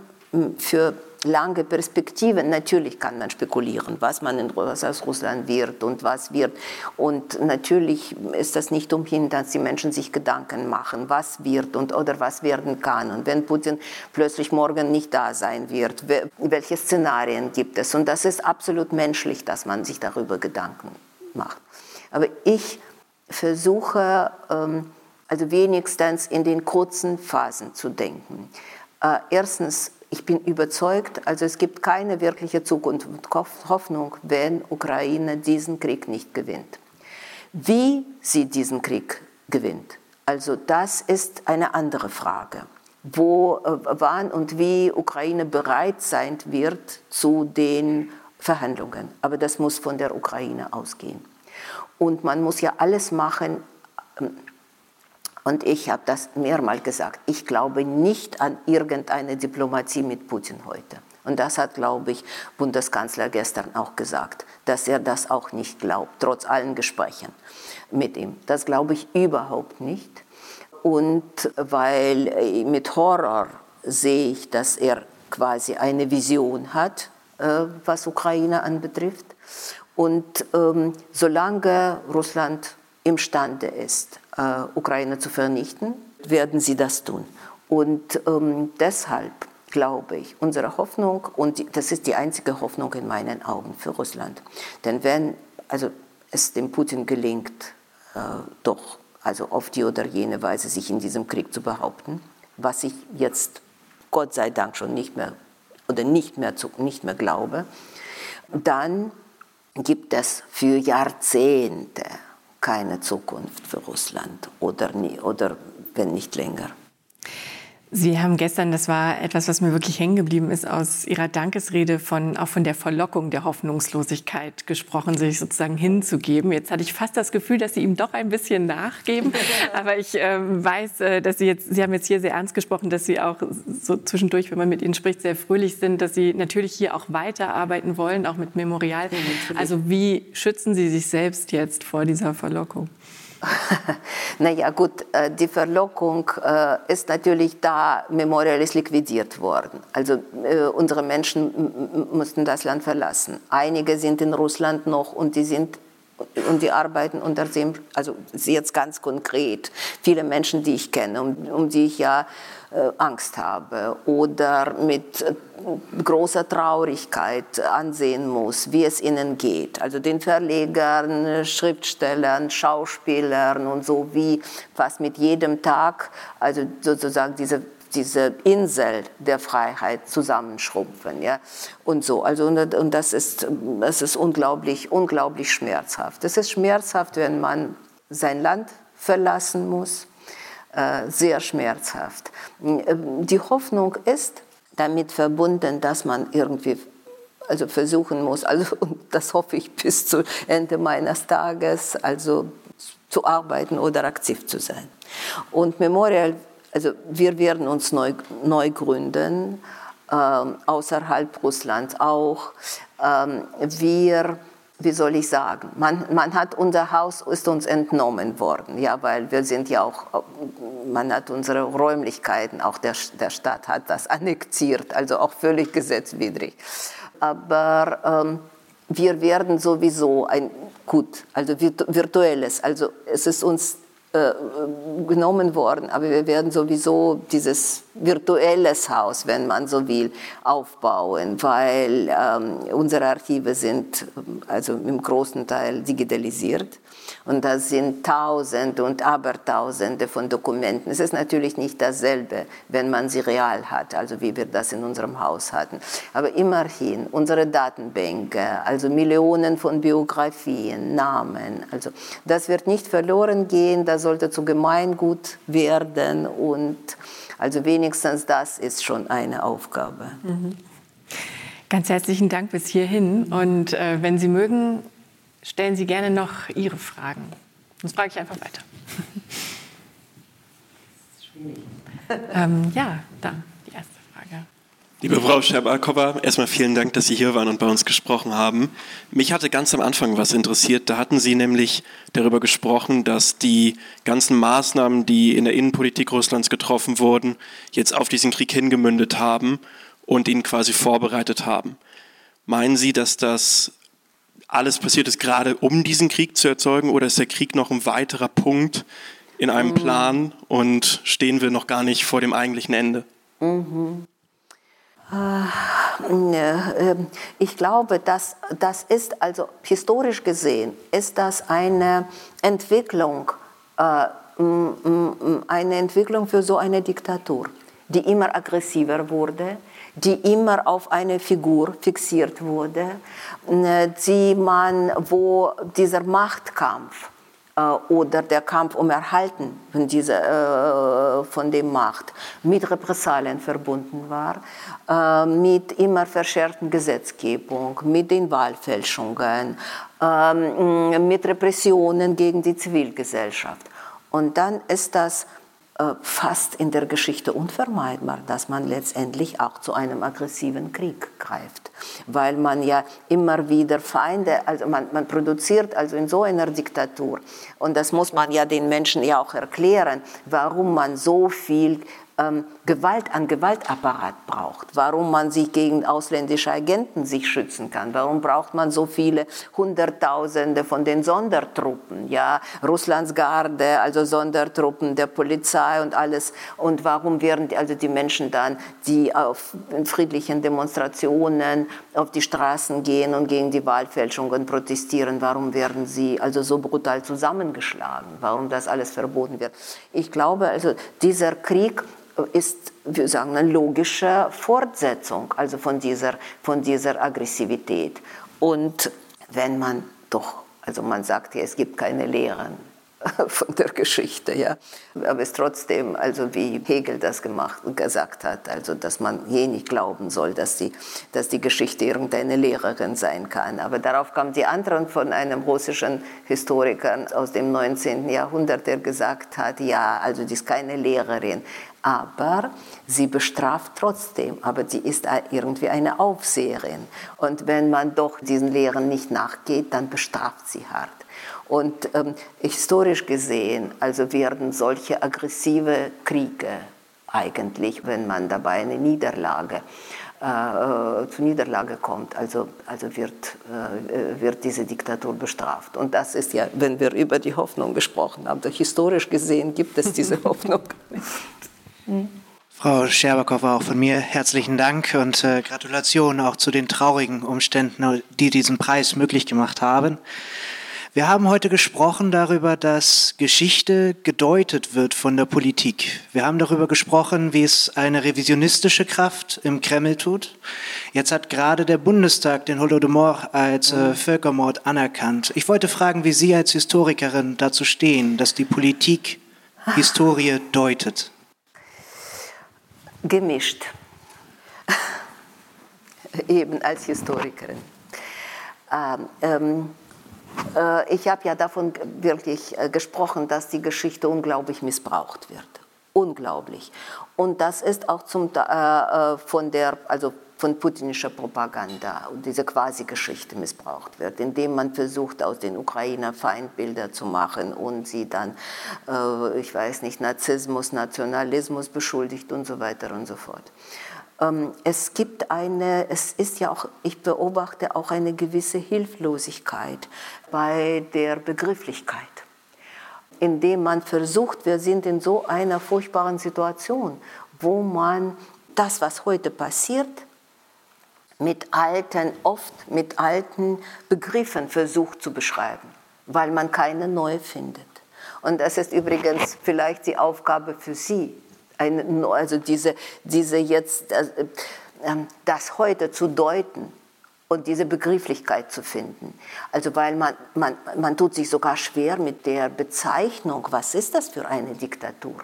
C: für lange Perspektiven, natürlich kann man spekulieren, was man in Russland wird und was wird. Und natürlich ist das nicht umhin, dass die Menschen sich Gedanken machen, was wird und oder was werden kann. Und wenn Putin plötzlich morgen nicht da sein wird, welche Szenarien gibt es? Und das ist absolut menschlich, dass man sich darüber Gedanken macht. Aber ich versuche, ähm, also wenigstens in den kurzen Phasen zu denken. Äh, erstens, ich bin überzeugt, also es gibt keine wirkliche Zukunft und Hoffnung, wenn Ukraine diesen Krieg nicht gewinnt. Wie sie diesen Krieg gewinnt, also das ist eine andere Frage. Wo, äh, wann und wie Ukraine bereit sein wird zu den Verhandlungen. Aber das muss von der Ukraine ausgehen. Und man muss ja alles machen, ähm, und ich habe das mehrmals gesagt, ich glaube nicht an irgendeine Diplomatie mit Putin heute. Und das hat, glaube ich, Bundeskanzler gestern auch gesagt, dass er das auch nicht glaubt, trotz allen Gesprächen mit ihm. Das glaube ich überhaupt nicht. Und weil äh, mit Horror sehe ich, dass er quasi eine Vision hat, äh, was Ukraine anbetrifft. Und ähm, solange Russland imstande ist, Ukraine zu vernichten, werden sie das tun. Und ähm, deshalb glaube ich, unsere Hoffnung, und das ist die einzige Hoffnung in meinen Augen für Russland, denn wenn also es dem Putin gelingt, äh, doch also auf die oder jene Weise sich in diesem Krieg zu behaupten, was ich jetzt Gott sei Dank schon nicht mehr oder nicht mehr, zu, nicht mehr glaube, dann gibt es für Jahrzehnte keine Zukunft für Russland oder, nie, oder wenn nicht länger.
B: Sie haben gestern, das war etwas, was mir wirklich hängen geblieben ist, aus Ihrer Dankesrede von, auch von der Verlockung der Hoffnungslosigkeit gesprochen, sich sozusagen hinzugeben. Jetzt hatte ich fast das Gefühl, dass Sie ihm doch ein bisschen nachgeben. [laughs] Aber ich äh, weiß, dass Sie jetzt, Sie haben jetzt hier sehr ernst gesprochen, dass Sie auch so zwischendurch, wenn man mit Ihnen spricht, sehr fröhlich sind, dass Sie natürlich hier auch weiterarbeiten wollen, auch mit Memorial. Ja, also wie schützen Sie sich selbst jetzt vor dieser Verlockung? [laughs]
C: naja gut, äh, die Verlockung äh, ist natürlich da, Memorial ist liquidiert worden. Also äh, unsere Menschen mussten das Land verlassen. Einige sind in Russland noch und die sind und die arbeiten unter dem, also jetzt ganz konkret, viele Menschen, die ich kenne, um, um die ich ja äh, Angst habe oder mit äh, großer Traurigkeit ansehen muss, wie es ihnen geht. Also den Verlegern, Schriftstellern, Schauspielern und so, wie was mit jedem Tag, also sozusagen diese diese Insel der Freiheit zusammenschrumpfen. Ja? Und so. Also, und das ist, das ist unglaublich, unglaublich schmerzhaft. Es ist schmerzhaft, wenn man sein Land verlassen muss. Äh, sehr schmerzhaft. Die Hoffnung ist damit verbunden, dass man irgendwie also versuchen muss, also das hoffe ich bis zu Ende meines Tages, also zu arbeiten oder aktiv zu sein. Und Memorial also wir werden uns neu, neu gründen, äh, außerhalb Russlands auch. Ähm, wir wie soll ich sagen, man, man hat unser Haus ist uns entnommen worden, ja, weil wir sind ja auch, man hat unsere Räumlichkeiten, auch der, der Staat hat das annektiert, also auch völlig gesetzwidrig. Aber ähm, wir werden sowieso ein, gut, also virtuelles, also es ist uns äh, genommen worden, aber wir werden sowieso dieses virtuelles Haus, wenn man so will, aufbauen, weil ähm, unsere Archive sind also im großen Teil digitalisiert. Und das sind Tausende und Abertausende von Dokumenten. Es ist natürlich nicht dasselbe, wenn man sie real hat, also wie wir das in unserem Haus hatten. Aber immerhin, unsere Datenbänke, also Millionen von Biografien, Namen, also das wird nicht verloren gehen, das sollte zu Gemeingut werden und also wenigstens das ist schon eine Aufgabe. Mhm.
B: Ganz herzlichen Dank bis hierhin. Und äh, wenn Sie mögen, stellen Sie gerne noch Ihre Fragen. Sonst frage ich einfach weiter. [laughs] ähm, ja, da die erste Frage.
D: Liebe Frau Scherbakowa, erstmal vielen Dank, dass Sie hier waren und bei uns gesprochen haben. Mich hatte ganz am Anfang was interessiert. Da hatten Sie nämlich darüber gesprochen, dass die ganzen Maßnahmen, die in der Innenpolitik Russlands getroffen wurden, jetzt auf diesen Krieg hingemündet haben und ihn quasi vorbereitet haben. Meinen Sie, dass das alles passiert ist, gerade um diesen Krieg zu erzeugen? Oder ist der Krieg noch ein weiterer Punkt in einem mhm. Plan und stehen wir noch gar nicht vor dem eigentlichen Ende? Mhm.
C: Äh, ich glaube, dass das ist also historisch gesehen ist das eine Entwicklung, äh, eine Entwicklung für so eine Diktatur, die immer aggressiver wurde, die immer auf eine Figur fixiert wurde, äh, die man, wo dieser Machtkampf oder der Kampf um Erhalten von, dieser, äh, von der Macht mit Repressalien verbunden war, mit immer verschärften Gesetzgebung, mit den Wahlfälschungen, ähm, mit Repressionen gegen die Zivilgesellschaft. Und dann ist das äh, fast in der Geschichte unvermeidbar, dass man letztendlich auch zu einem aggressiven Krieg greift, weil man ja immer wieder Feinde, also man, man produziert also in so einer Diktatur. Und das muss man ja den Menschen ja auch erklären, warum man so viel ähm, Gewalt an Gewaltapparat braucht, warum man sich gegen ausländische Agenten sich schützen kann, warum braucht man so viele Hunderttausende von den Sondertruppen, ja, Russlands Garde, also Sondertruppen der Polizei und alles. Und warum werden also die Menschen dann, die auf friedlichen Demonstrationen auf die Straßen gehen und gegen die Wahlfälschungen protestieren, warum werden sie also so brutal zusammengeschlagen, warum das alles verboten wird. Ich glaube also, dieser Krieg ist, wir sagen, eine logische Fortsetzung also von dieser, von dieser Aggressivität. Und wenn man doch, also man sagt ja, es gibt keine Lehren [laughs] von der Geschichte, ja. Aber es trotzdem, also wie Hegel das gemacht gesagt hat, also dass man je nicht glauben soll, dass die, dass die Geschichte irgendeine Lehrerin sein kann. Aber darauf kam die Antwort von einem russischen Historiker aus dem 19. Jahrhundert, der gesagt hat, ja, also die ist keine Lehrerin, aber sie bestraft trotzdem, aber sie ist irgendwie eine Aufseherin. Und wenn man doch diesen Lehren nicht nachgeht, dann bestraft sie hart. Und ähm, historisch gesehen, also werden solche aggressive Kriege eigentlich, wenn man dabei eine Niederlage äh, äh zur Niederlage kommt, also, also wird, äh, wird diese Diktatur bestraft. Und das ist ja, wenn wir über die Hoffnung gesprochen haben, historisch gesehen gibt es diese [laughs] Hoffnung nicht.
E: Frau Scherbakow, auch von mir herzlichen Dank und äh, Gratulation auch zu den traurigen Umständen, die diesen Preis möglich gemacht haben. Wir haben heute gesprochen darüber, dass Geschichte gedeutet wird von der Politik. Wir haben darüber gesprochen, wie es eine revisionistische Kraft im Kreml tut. Jetzt hat gerade der Bundestag den Holodomor als äh, Völkermord anerkannt. Ich wollte fragen, wie Sie als Historikerin dazu stehen, dass die Politik Historie deutet
C: gemischt, [laughs] eben als Historikerin. Ähm, ähm, äh, ich habe ja davon wirklich äh, gesprochen, dass die Geschichte unglaublich missbraucht wird. unglaublich. Und das ist auch zum, äh, äh, von der, also von putinischer Propaganda und diese Quasi-Geschichte missbraucht wird, indem man versucht, aus den Ukrainer Feindbilder zu machen und sie dann, äh, ich weiß nicht, Narzissmus, Nationalismus beschuldigt und so weiter und so fort. Ähm, es gibt eine, es ist ja auch, ich beobachte auch eine gewisse Hilflosigkeit bei der Begrifflichkeit indem man versucht, wir sind in so einer furchtbaren Situation, wo man das, was heute passiert, mit alten, oft mit alten Begriffen versucht zu beschreiben, weil man keine neue findet. Und das ist übrigens vielleicht die Aufgabe für Sie, eine, also diese, diese jetzt, äh, ähm, das heute zu deuten und diese Begrifflichkeit zu finden. Also weil man, man, man tut sich sogar schwer mit der Bezeichnung, was ist das für eine Diktatur?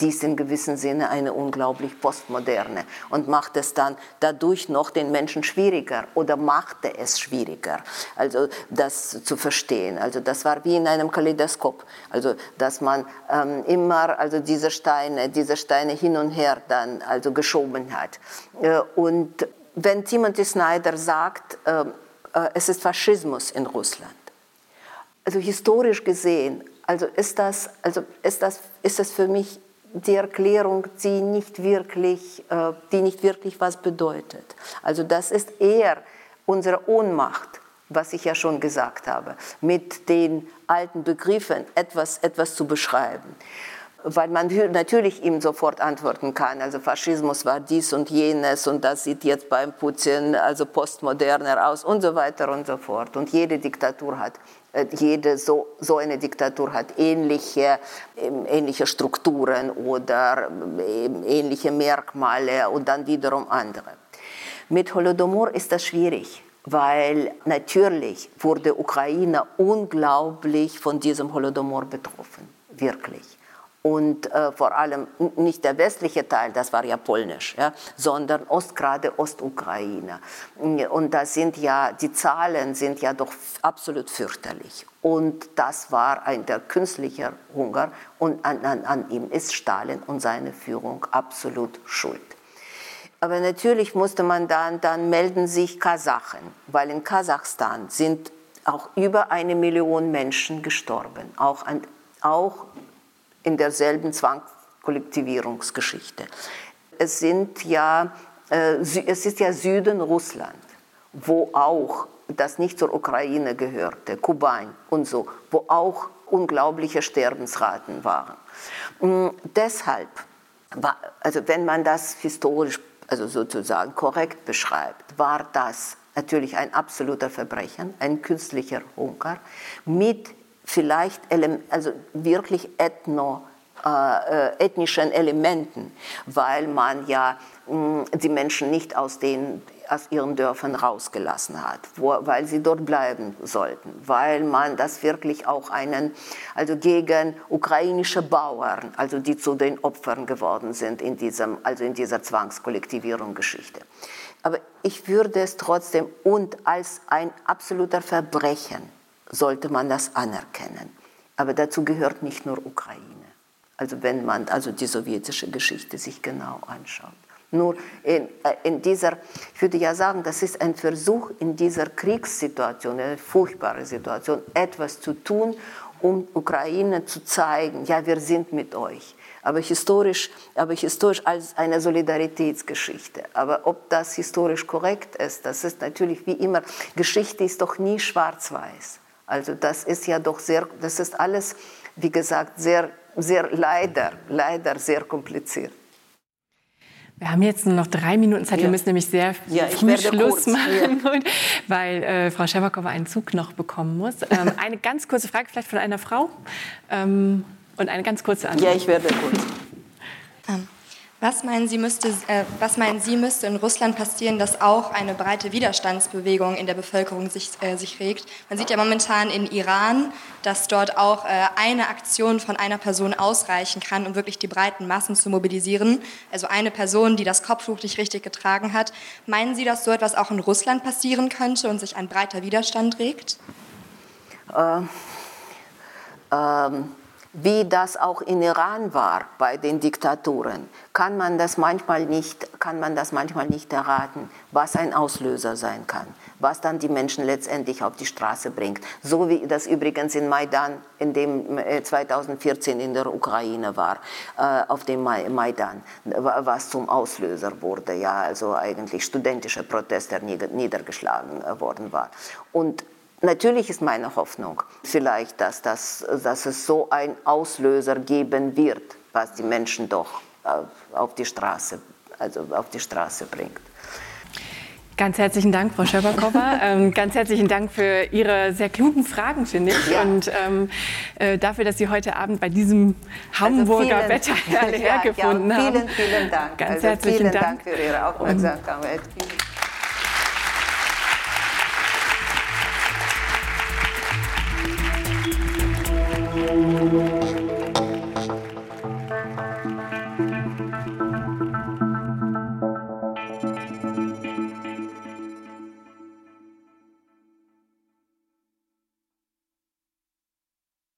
C: Die ist in gewissem Sinne eine unglaublich postmoderne und macht es dann dadurch noch den Menschen schwieriger oder machte es schwieriger, also das zu verstehen. Also das war wie in einem Kaleidoskop, also dass man ähm, immer also diese Steine, diese Steine hin und her dann also geschoben hat. Äh, und wenn Timothy Snyder sagt, äh, äh, es ist Faschismus in Russland, also historisch gesehen, also ist das, also ist das, ist das für mich die Erklärung, die nicht wirklich, äh, die nicht wirklich was bedeutet. Also das ist eher unsere Ohnmacht, was ich ja schon gesagt habe, mit den alten Begriffen etwas, etwas zu beschreiben. Weil man natürlich ihm sofort antworten kann, also Faschismus war dies und jenes und das sieht jetzt beim Putin also postmoderner aus und so weiter und so fort. Und jede Diktatur hat jede so, so eine Diktatur hat ähnliche, ähm, ähnliche Strukturen oder ähm, ähnliche Merkmale und dann wiederum andere. Mit Holodomor ist das schwierig, weil natürlich wurde Ukraine unglaublich von diesem Holodomor betroffen, wirklich und äh, vor allem nicht der westliche Teil, das war ja polnisch, ja, sondern Ost, gerade Ostukraine. Und da sind ja, die Zahlen sind ja doch absolut fürchterlich. Und das war ein der künstliche Hunger und an, an, an ihm ist Stalin und seine Führung absolut schuld. Aber natürlich musste man dann, dann melden sich Kasachen, weil in Kasachstan sind auch über eine Million Menschen gestorben, auch, an, auch in derselben Zwangskollektivierungsgeschichte. Es, sind ja, äh, es ist ja Süden Russland, wo auch das nicht zur Ukraine gehörte, Kuban und so, wo auch unglaubliche Sterbensraten waren. Mm, deshalb, also wenn man das historisch, also sozusagen korrekt beschreibt, war das natürlich ein absoluter Verbrechen, ein künstlicher Hunger mit vielleicht also wirklich ethno, äh, äh, ethnischen Elementen, weil man ja mh, mm, die Menschen nicht aus, den, aus ihren Dörfern rausgelassen hat, wo, weil sie dort bleiben sollten, weil man das wirklich auch einen, also gegen ukrainische Bauern, also die zu den Opfern geworden sind in, diesem, also in dieser Zwangskollektivierung-Geschichte. Aber ich würde es trotzdem und als ein absoluter Verbrechen sollte man das anerkennen. Aber dazu gehört nicht nur Ukraine. Also wenn man also die sowjetische Geschichte sich genau anschaut. Nur in, äh, in dieser, ich würde ja sagen, das ist ein Versuch in dieser Kriegssituation, eine furchtbare Situation, etwas zu tun, um Ukraine zu zeigen, ja, wir sind mit euch. Aber historisch, aber historisch als eine Solidaritätsgeschichte. Aber ob das historisch korrekt ist, das ist natürlich wie immer, Geschichte ist doch nie schwarz-weiß. Also das ist ja doch sehr, das ist alles, wie gesagt, sehr, sehr leider, leider sehr kompliziert.
B: Wir haben jetzt nur noch drei Minuten Zeit. Ja. Wir müssen nämlich sehr ja, früh Schluss kurz. machen, [laughs] ja. weil äh, Frau Scherbakova einen Zug noch bekommen muss. Ähm, [laughs] eine ganz kurze Frage vielleicht von einer Frau ähm, und eine ganz kurze Antwort.
C: Ja, ich werde kurz.
F: Ähm, was meinen, Sie müsste, äh, was meinen Sie, müsste in Russland passieren, dass auch eine breite Widerstandsbewegung in der Bevölkerung sich, äh, sich regt? Man sieht ja momentan in Iran, dass dort auch äh, eine Aktion von einer Person ausreichen kann, um wirklich die breiten Massen zu mobilisieren. Also eine Person, die das Kopftuch nicht richtig getragen hat. Meinen Sie, dass so etwas auch in Russland passieren könnte und sich ein breiter Widerstand regt?
C: Äh, ähm wie das auch in Iran war bei den Diktaturen, kann man das manchmal nicht, kann man das manchmal nicht erraten, was ein Auslöser sein kann, was dann die Menschen letztendlich auf die Straße bringt. So wie das übrigens in Maidan, in dem 2014 äh, in der Ukraine war, äh, auf dem Maidan, was zum Auslöser wurde, ja, also eigentlich studentische Proteste niedergeschlagen äh, worden war. Und Natürlich ist meine Hoffnung vielleicht, dass, das, dass es so einen Auslöser geben wird, was die Menschen doch auf die Straße, also auf die Straße bringt.
B: Ganz herzlichen Dank, Frau Scherbakova. [laughs] ähm, ganz herzlichen Dank für Ihre sehr klugen Fragen, finde ich. Ja. Und ähm, äh, dafür, dass Sie heute Abend bei diesem Hamburger also Wetter alle [laughs] ja, hergefunden ja,
C: vielen, haben. Vielen, vielen Dank.
B: Ganz also herzlichen
C: vielen
B: Dank.
C: Dank für Ihre Aufmerksamkeit. Und Música